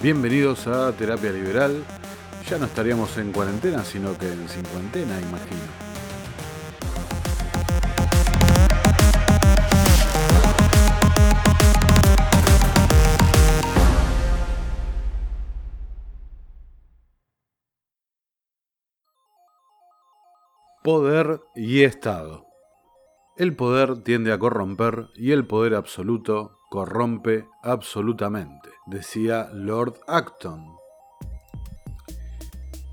Bienvenidos a Terapia Liberal. Ya no estaríamos en cuarentena, sino que en cincuentena, imagino. Poder y Estado. El poder tiende a corromper y el poder absoluto corrompe absolutamente, decía Lord Acton.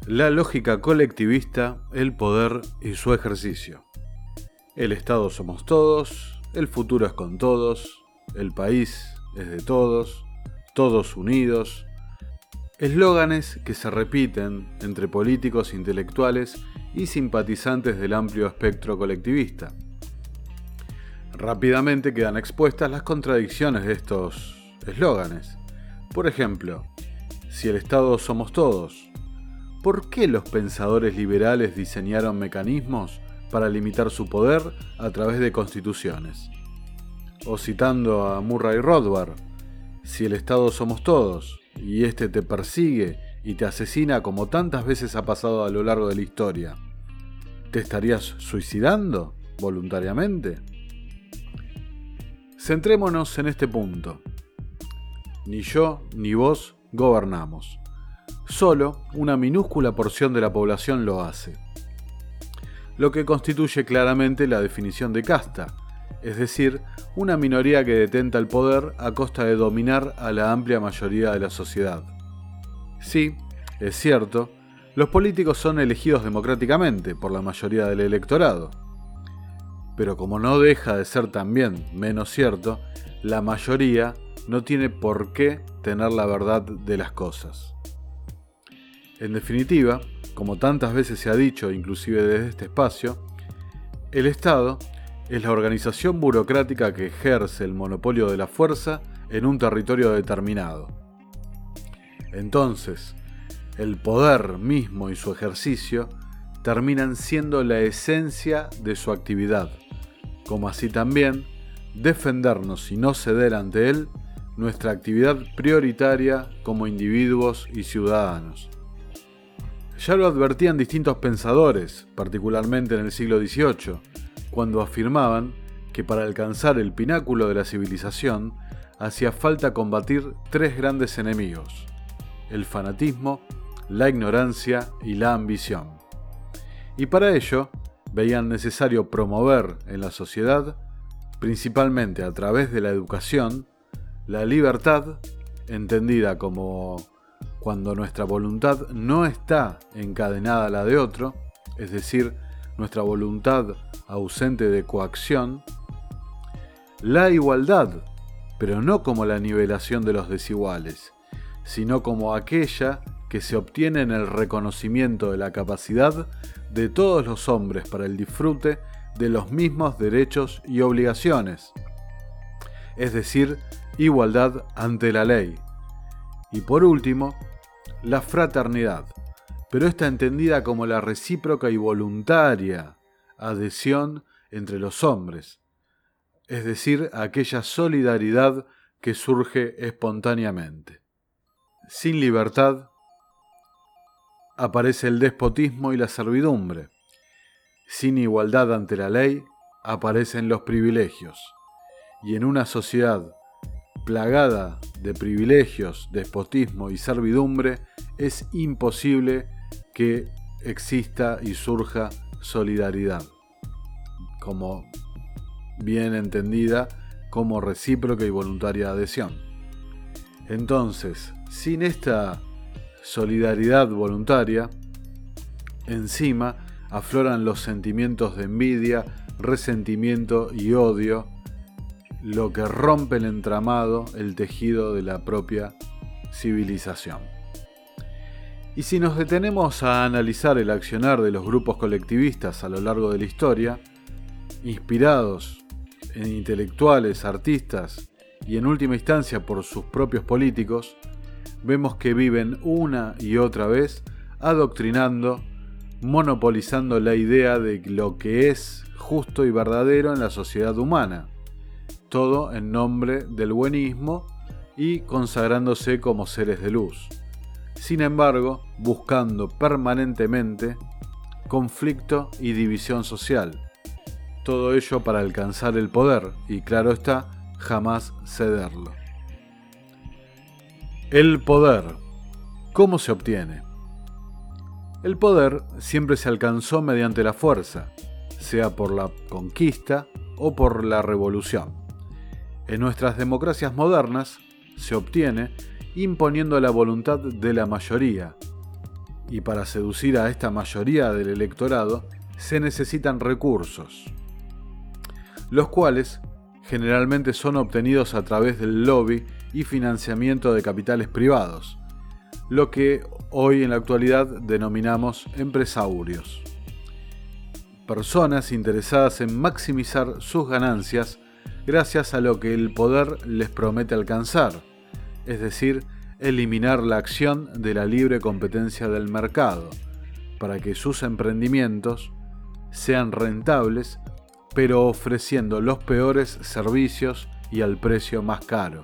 La lógica colectivista, el poder y su ejercicio. El Estado somos todos, el futuro es con todos, el país es de todos, todos unidos. Eslóganes que se repiten entre políticos, intelectuales y simpatizantes del amplio espectro colectivista Rápidamente quedan expuestas las contradicciones de estos eslóganes. Por ejemplo, si el Estado somos todos, ¿por qué los pensadores liberales diseñaron mecanismos para limitar su poder a través de constituciones? O citando a Murray Rothbard, si el Estado somos todos y éste te persigue y te asesina como tantas veces ha pasado a lo largo de la historia, ¿te estarías suicidando voluntariamente? Centrémonos en este punto. Ni yo ni vos gobernamos. Solo una minúscula porción de la población lo hace. Lo que constituye claramente la definición de casta, es decir, una minoría que detenta el poder a costa de dominar a la amplia mayoría de la sociedad. Sí, es cierto, los políticos son elegidos democráticamente por la mayoría del electorado pero como no deja de ser también menos cierto, la mayoría no tiene por qué tener la verdad de las cosas. En definitiva, como tantas veces se ha dicho, inclusive desde este espacio, el Estado es la organización burocrática que ejerce el monopolio de la fuerza en un territorio determinado. Entonces, el poder mismo y su ejercicio terminan siendo la esencia de su actividad como así también defendernos y no ceder ante él nuestra actividad prioritaria como individuos y ciudadanos. Ya lo advertían distintos pensadores, particularmente en el siglo XVIII, cuando afirmaban que para alcanzar el pináculo de la civilización hacía falta combatir tres grandes enemigos, el fanatismo, la ignorancia y la ambición. Y para ello veían necesario promover en la sociedad, principalmente a través de la educación, la libertad, entendida como cuando nuestra voluntad no está encadenada a la de otro, es decir, nuestra voluntad ausente de coacción, la igualdad, pero no como la nivelación de los desiguales, sino como aquella que se obtiene en el reconocimiento de la capacidad de todos los hombres para el disfrute de los mismos derechos y obligaciones, es decir, igualdad ante la ley. Y por último, la fraternidad, pero está entendida como la recíproca y voluntaria adhesión entre los hombres, es decir, aquella solidaridad que surge espontáneamente. Sin libertad aparece el despotismo y la servidumbre. Sin igualdad ante la ley, aparecen los privilegios. Y en una sociedad plagada de privilegios, despotismo y servidumbre, es imposible que exista y surja solidaridad, como bien entendida como recíproca y voluntaria adhesión. Entonces, sin esta solidaridad voluntaria, encima afloran los sentimientos de envidia, resentimiento y odio, lo que rompe el entramado, el tejido de la propia civilización. Y si nos detenemos a analizar el accionar de los grupos colectivistas a lo largo de la historia, inspirados en intelectuales, artistas y en última instancia por sus propios políticos, vemos que viven una y otra vez adoctrinando, monopolizando la idea de lo que es justo y verdadero en la sociedad humana. Todo en nombre del buenismo y consagrándose como seres de luz. Sin embargo, buscando permanentemente conflicto y división social. Todo ello para alcanzar el poder y, claro está, jamás cederlo. El poder. ¿Cómo se obtiene? El poder siempre se alcanzó mediante la fuerza, sea por la conquista o por la revolución. En nuestras democracias modernas se obtiene imponiendo la voluntad de la mayoría, y para seducir a esta mayoría del electorado se necesitan recursos, los cuales generalmente son obtenidos a través del lobby y financiamiento de capitales privados, lo que hoy en la actualidad denominamos empresarios. Personas interesadas en maximizar sus ganancias gracias a lo que el poder les promete alcanzar, es decir, eliminar la acción de la libre competencia del mercado, para que sus emprendimientos sean rentables, pero ofreciendo los peores servicios y al precio más caro.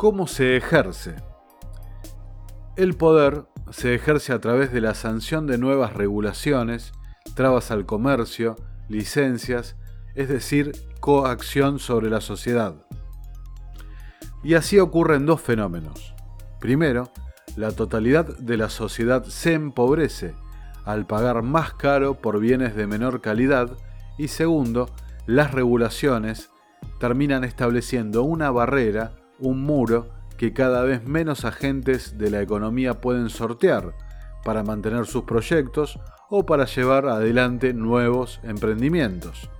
¿Cómo se ejerce? El poder se ejerce a través de la sanción de nuevas regulaciones, trabas al comercio, licencias, es decir, coacción sobre la sociedad. Y así ocurren dos fenómenos. Primero, la totalidad de la sociedad se empobrece al pagar más caro por bienes de menor calidad y segundo, las regulaciones terminan estableciendo una barrera, un muro que cada vez menos agentes de la economía pueden sortear para mantener sus proyectos o para llevar adelante nuevos emprendimientos,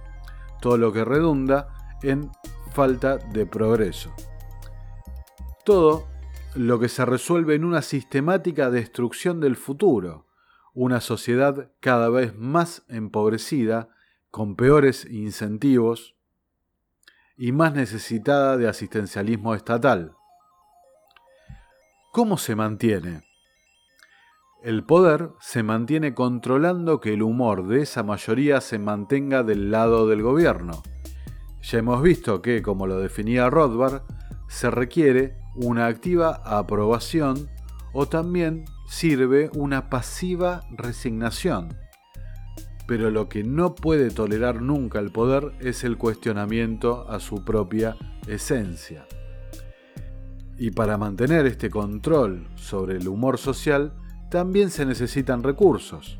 todo lo que redunda en falta de progreso. Todo lo que se resuelve en una sistemática destrucción del futuro, una sociedad cada vez más empobrecida, con peores incentivos y más necesitada de asistencialismo estatal. ¿Cómo se mantiene? El poder se mantiene controlando que el humor de esa mayoría se mantenga del lado del gobierno. Ya hemos visto que, como lo definía Rothbard, se requiere una activa aprobación o también sirve una pasiva resignación. Pero lo que no puede tolerar nunca el poder es el cuestionamiento a su propia esencia. Y para mantener este control sobre el humor social, también se necesitan recursos.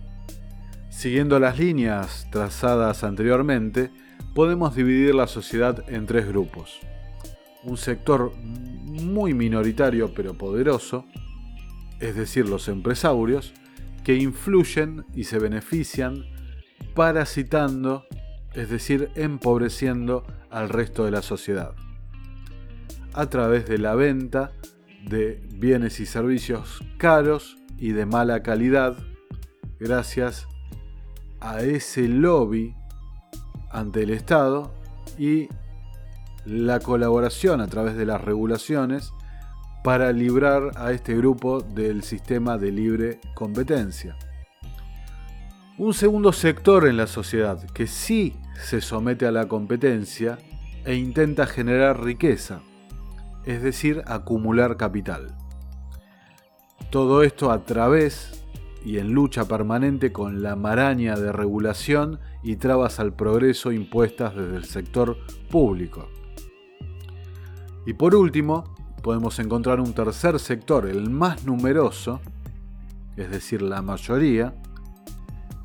Siguiendo las líneas trazadas anteriormente, podemos dividir la sociedad en tres grupos un sector muy minoritario pero poderoso, es decir, los empresarios, que influyen y se benefician parasitando, es decir, empobreciendo al resto de la sociedad, a través de la venta de bienes y servicios caros y de mala calidad, gracias a ese lobby ante el Estado y la colaboración a través de las regulaciones para librar a este grupo del sistema de libre competencia. Un segundo sector en la sociedad que sí se somete a la competencia e intenta generar riqueza, es decir, acumular capital. Todo esto a través y en lucha permanente con la maraña de regulación y trabas al progreso impuestas desde el sector público. Y por último, podemos encontrar un tercer sector, el más numeroso, es decir, la mayoría,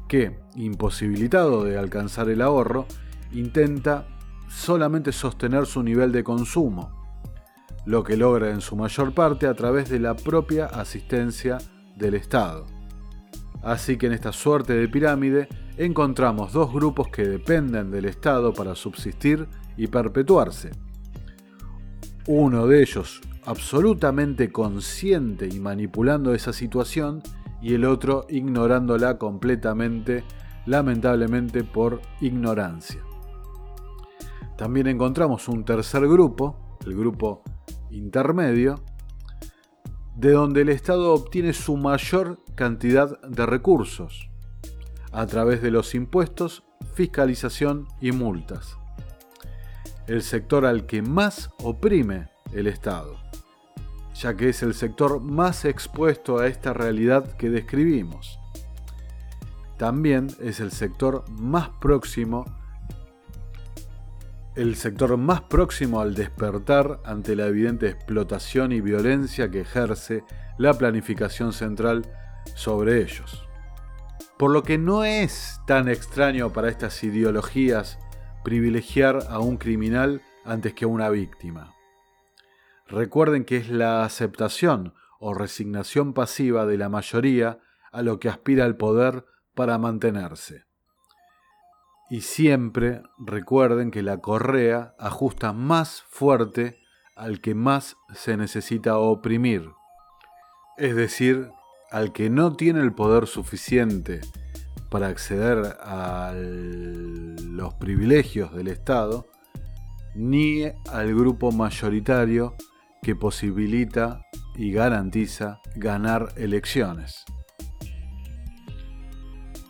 que, imposibilitado de alcanzar el ahorro, intenta solamente sostener su nivel de consumo, lo que logra en su mayor parte a través de la propia asistencia del Estado. Así que en esta suerte de pirámide encontramos dos grupos que dependen del Estado para subsistir y perpetuarse uno de ellos absolutamente consciente y manipulando esa situación y el otro ignorándola completamente, lamentablemente por ignorancia. También encontramos un tercer grupo, el grupo intermedio, de donde el Estado obtiene su mayor cantidad de recursos, a través de los impuestos, fiscalización y multas el sector al que más oprime el Estado. Ya que es el sector más expuesto a esta realidad que describimos. También es el sector más próximo el sector más próximo al despertar ante la evidente explotación y violencia que ejerce la planificación central sobre ellos. Por lo que no es tan extraño para estas ideologías privilegiar a un criminal antes que a una víctima. Recuerden que es la aceptación o resignación pasiva de la mayoría a lo que aspira el poder para mantenerse. Y siempre recuerden que la correa ajusta más fuerte al que más se necesita oprimir, es decir, al que no tiene el poder suficiente para acceder a los privilegios del Estado, ni al grupo mayoritario que posibilita y garantiza ganar elecciones.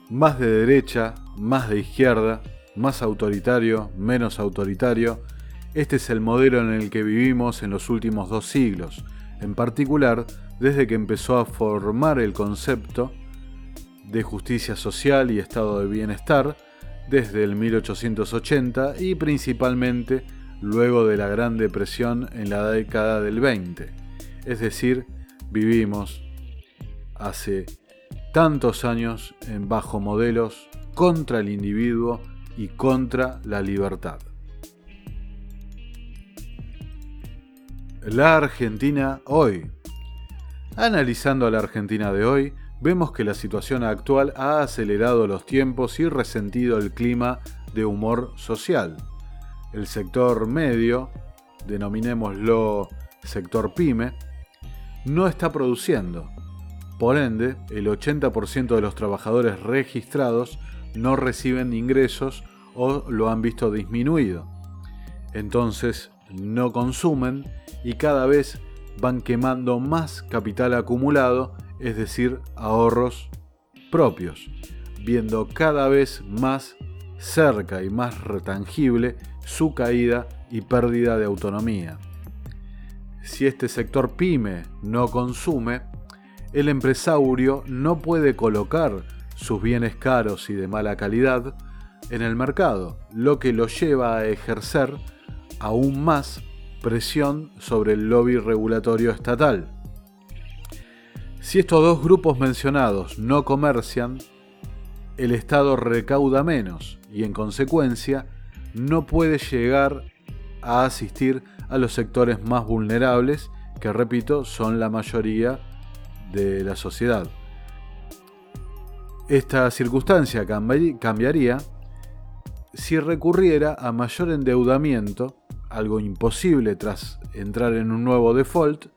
Más de derecha, más de izquierda, más autoritario, menos autoritario, este es el modelo en el que vivimos en los últimos dos siglos, en particular desde que empezó a formar el concepto de justicia social y estado de bienestar desde el 1880 y principalmente luego de la Gran Depresión en la década del 20. Es decir, vivimos hace tantos años en bajo modelos contra el individuo y contra la libertad. La Argentina hoy. Analizando a la Argentina de hoy, vemos que la situación actual ha acelerado los tiempos y resentido el clima de humor social. El sector medio, denominémoslo sector pyme, no está produciendo. Por ende, el 80% de los trabajadores registrados no reciben ingresos o lo han visto disminuido. Entonces no consumen y cada vez van quemando más capital acumulado, es decir, ahorros propios, viendo cada vez más cerca y más retangible su caída y pérdida de autonomía. Si este sector pyme no consume, el empresario no puede colocar sus bienes caros y de mala calidad en el mercado, lo que lo lleva a ejercer aún más presión sobre el lobby regulatorio estatal. Si estos dos grupos mencionados no comercian, el Estado recauda menos y en consecuencia no puede llegar a asistir a los sectores más vulnerables, que repito, son la mayoría de la sociedad. Esta circunstancia cambiaría si recurriera a mayor endeudamiento, algo imposible tras entrar en un nuevo default,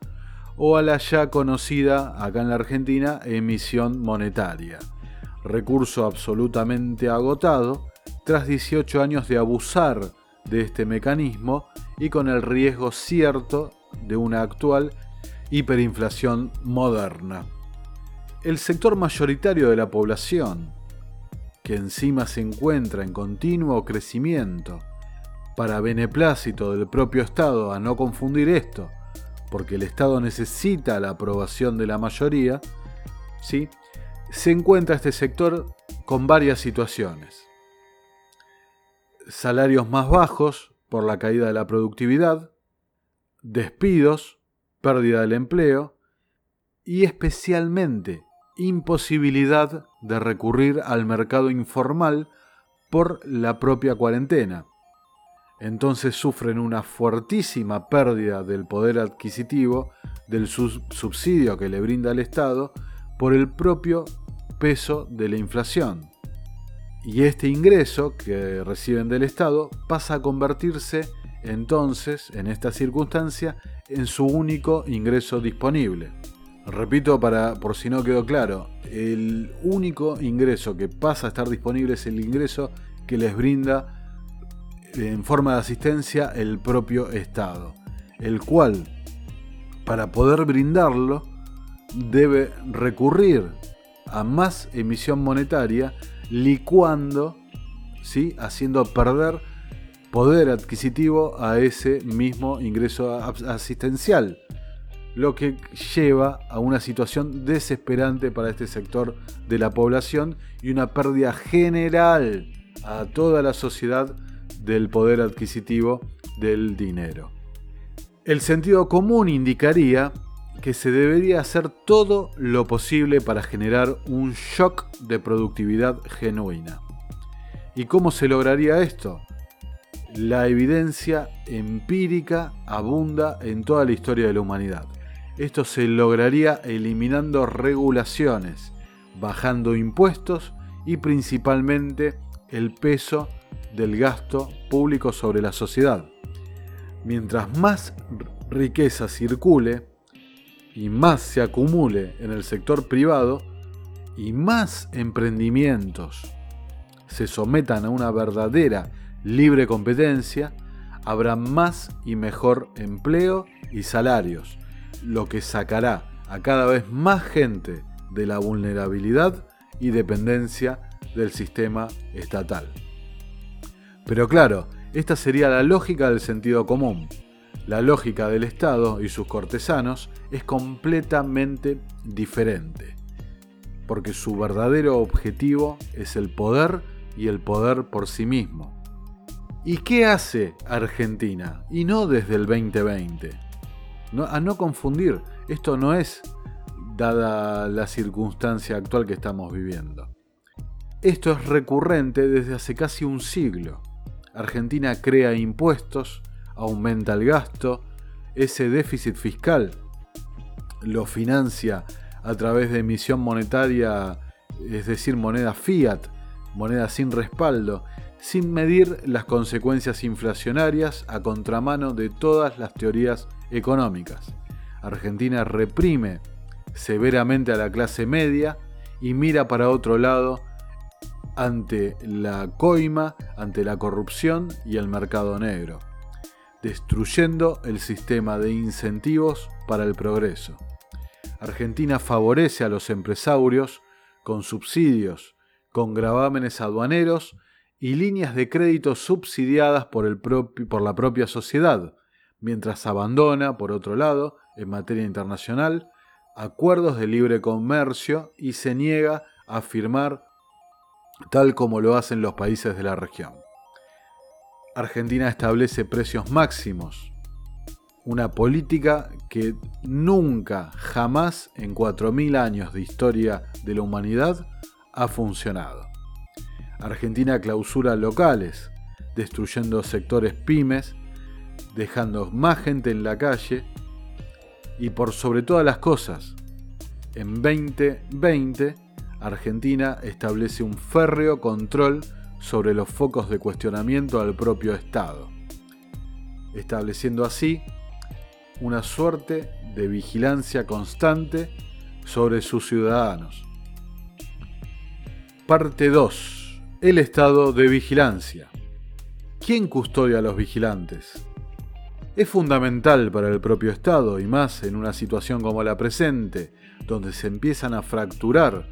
o a la ya conocida acá en la Argentina emisión monetaria, recurso absolutamente agotado tras 18 años de abusar de este mecanismo y con el riesgo cierto de una actual hiperinflación moderna el sector mayoritario de la población, que encima se encuentra en continuo crecimiento, para beneplácito del propio Estado, a no confundir esto, porque el Estado necesita la aprobación de la mayoría, ¿sí? se encuentra este sector con varias situaciones. Salarios más bajos por la caída de la productividad, despidos, pérdida del empleo y especialmente imposibilidad de recurrir al mercado informal por la propia cuarentena. Entonces sufren una fuertísima pérdida del poder adquisitivo del subsidio que le brinda el Estado por el propio peso de la inflación. Y este ingreso que reciben del Estado pasa a convertirse entonces, en esta circunstancia, en su único ingreso disponible. Repito para por si no quedó claro, el único ingreso que pasa a estar disponible es el ingreso que les brinda en forma de asistencia el propio Estado, el cual para poder brindarlo debe recurrir a más emisión monetaria licuando, ¿sí? haciendo perder poder adquisitivo a ese mismo ingreso asistencial lo que lleva a una situación desesperante para este sector de la población y una pérdida general a toda la sociedad del poder adquisitivo del dinero. El sentido común indicaría que se debería hacer todo lo posible para generar un shock de productividad genuina. ¿Y cómo se lograría esto? La evidencia empírica abunda en toda la historia de la humanidad. Esto se lograría eliminando regulaciones, bajando impuestos y principalmente el peso del gasto público sobre la sociedad. Mientras más riqueza circule y más se acumule en el sector privado y más emprendimientos se sometan a una verdadera libre competencia, habrá más y mejor empleo y salarios, lo que sacará a cada vez más gente de la vulnerabilidad y dependencia del sistema estatal. Pero claro, esta sería la lógica del sentido común. La lógica del Estado y sus cortesanos es completamente diferente, porque su verdadero objetivo es el poder y el poder por sí mismo. ¿Y qué hace Argentina? Y no desde el 2020. a no confundir, esto no es dada la circunstancia actual que estamos viviendo. Esto es recurrente desde hace casi un siglo. Argentina crea impuestos, aumenta el gasto, ese déficit fiscal lo financia a través de emisión monetaria, es decir, moneda fiat, moneda sin respaldo, sin medir las consecuencias inflacionarias a contramano de todas las teorías económicas. Argentina reprime severamente a la clase media y mira para otro lado ante la coima, ante la corrupción y el mercado negro, destruyendo el sistema de incentivos para el progreso. Argentina favorece a los empresarios con subsidios, con gravámenes aduaneros y líneas de crédito subsidiadas por, el por la propia sociedad, mientras abandona, por otro lado, en materia internacional, acuerdos de libre comercio y se niega a firmar tal como lo hacen los países de la región. Argentina establece precios máximos, una política que nunca, jamás en 4.000 años de historia de la humanidad ha funcionado. Argentina clausura locales, destruyendo sectores pymes, dejando más gente en la calle y por sobre todas las cosas, en 2020 Argentina establece un férreo control sobre los focos de cuestionamiento al propio Estado, estableciendo así una suerte de vigilancia constante sobre sus ciudadanos. Parte 2. El estado de vigilancia. ¿Quién custodia a los vigilantes? Es fundamental para el propio Estado y más en una situación como la presente, donde se empiezan a fracturar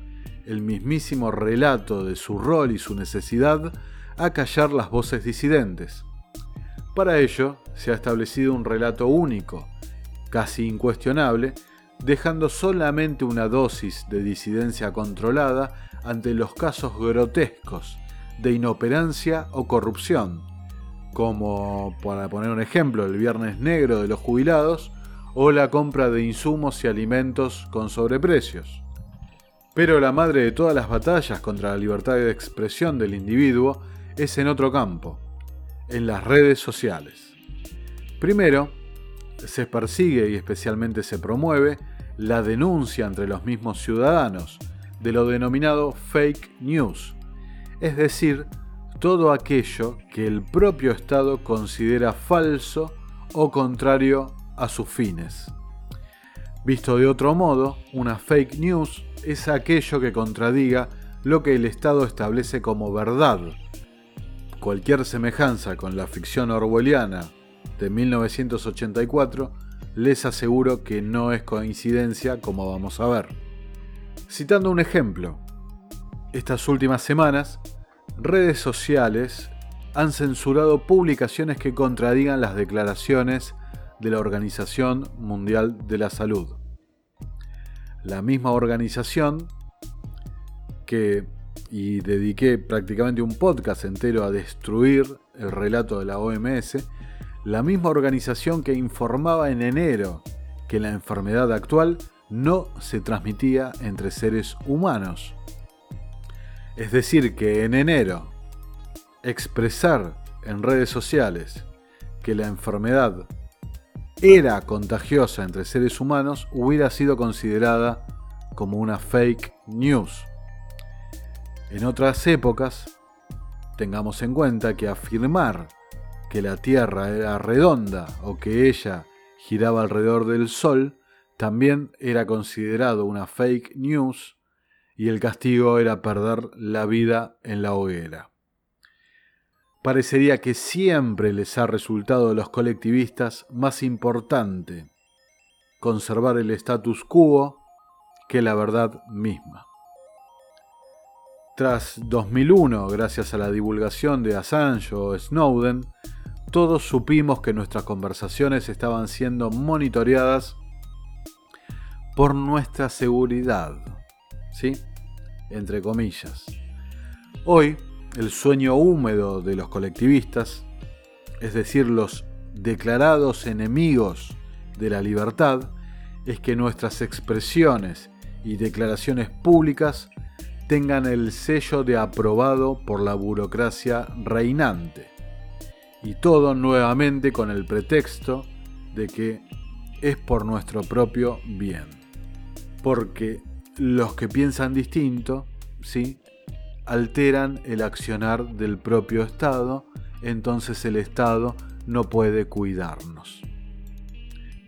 el mismísimo relato de su rol y su necesidad a callar las voces disidentes. Para ello, se ha establecido un relato único, casi incuestionable, dejando solamente una dosis de disidencia controlada ante los casos grotescos de inoperancia o corrupción, como, para poner un ejemplo, el Viernes Negro de los jubilados o la compra de insumos y alimentos con sobreprecios. Pero la madre de todas las batallas contra la libertad de expresión del individuo es en otro campo, en las redes sociales. Primero, se persigue y especialmente se promueve la denuncia entre los mismos ciudadanos de lo denominado fake news, es decir, todo aquello que el propio Estado considera falso o contrario a sus fines. Visto de otro modo, una fake news es aquello que contradiga lo que el Estado establece como verdad. Cualquier semejanza con la ficción orwelliana de 1984 les aseguro que no es coincidencia como vamos a ver. Citando un ejemplo, estas últimas semanas, redes sociales han censurado publicaciones que contradigan las declaraciones de la Organización Mundial de la Salud. La misma organización que, y dediqué prácticamente un podcast entero a destruir el relato de la OMS, la misma organización que informaba en enero que la enfermedad actual no se transmitía entre seres humanos. Es decir, que en enero expresar en redes sociales que la enfermedad era contagiosa entre seres humanos hubiera sido considerada como una fake news. En otras épocas, tengamos en cuenta que afirmar que la Tierra era redonda o que ella giraba alrededor del Sol también era considerado una fake news y el castigo era perder la vida en la hoguera. Parecería que siempre les ha resultado a los colectivistas más importante conservar el status quo que la verdad misma. Tras 2001, gracias a la divulgación de Assange o Snowden, todos supimos que nuestras conversaciones estaban siendo monitoreadas por nuestra seguridad. ¿Sí? Entre comillas. Hoy, el sueño húmedo de los colectivistas, es decir, los declarados enemigos de la libertad, es que nuestras expresiones y declaraciones públicas tengan el sello de aprobado por la burocracia reinante. Y todo nuevamente con el pretexto de que es por nuestro propio bien porque los que piensan distinto, ¿sí? Alteran el accionar del propio Estado, entonces el Estado no puede cuidarnos.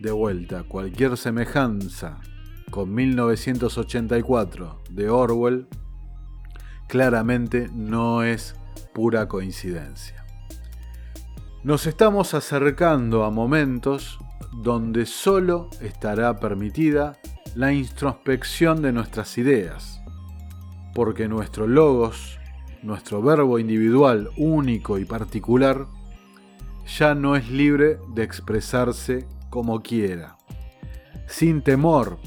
De vuelta, cualquier semejanza con 1984 de Orwell claramente no es pura coincidencia. Nos estamos acercando a momentos donde solo estará permitida la introspección de nuestras ideas, porque nuestro logos, nuestro verbo individual único y particular, ya no es libre de expresarse como quiera, sin temor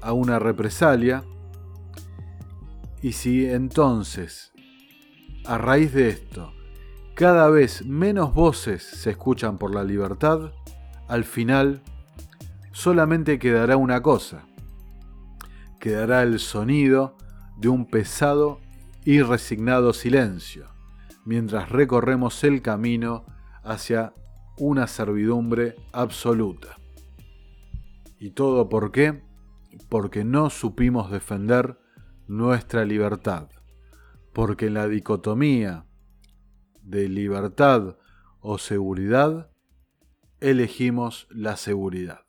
a una represalia, y si entonces, a raíz de esto, cada vez menos voces se escuchan por la libertad, al final solamente quedará una cosa, quedará el sonido de un pesado y resignado silencio, mientras recorremos el camino hacia una servidumbre absoluta. ¿Y todo por qué? Porque no supimos defender nuestra libertad, porque en la dicotomía de libertad o seguridad, elegimos la seguridad.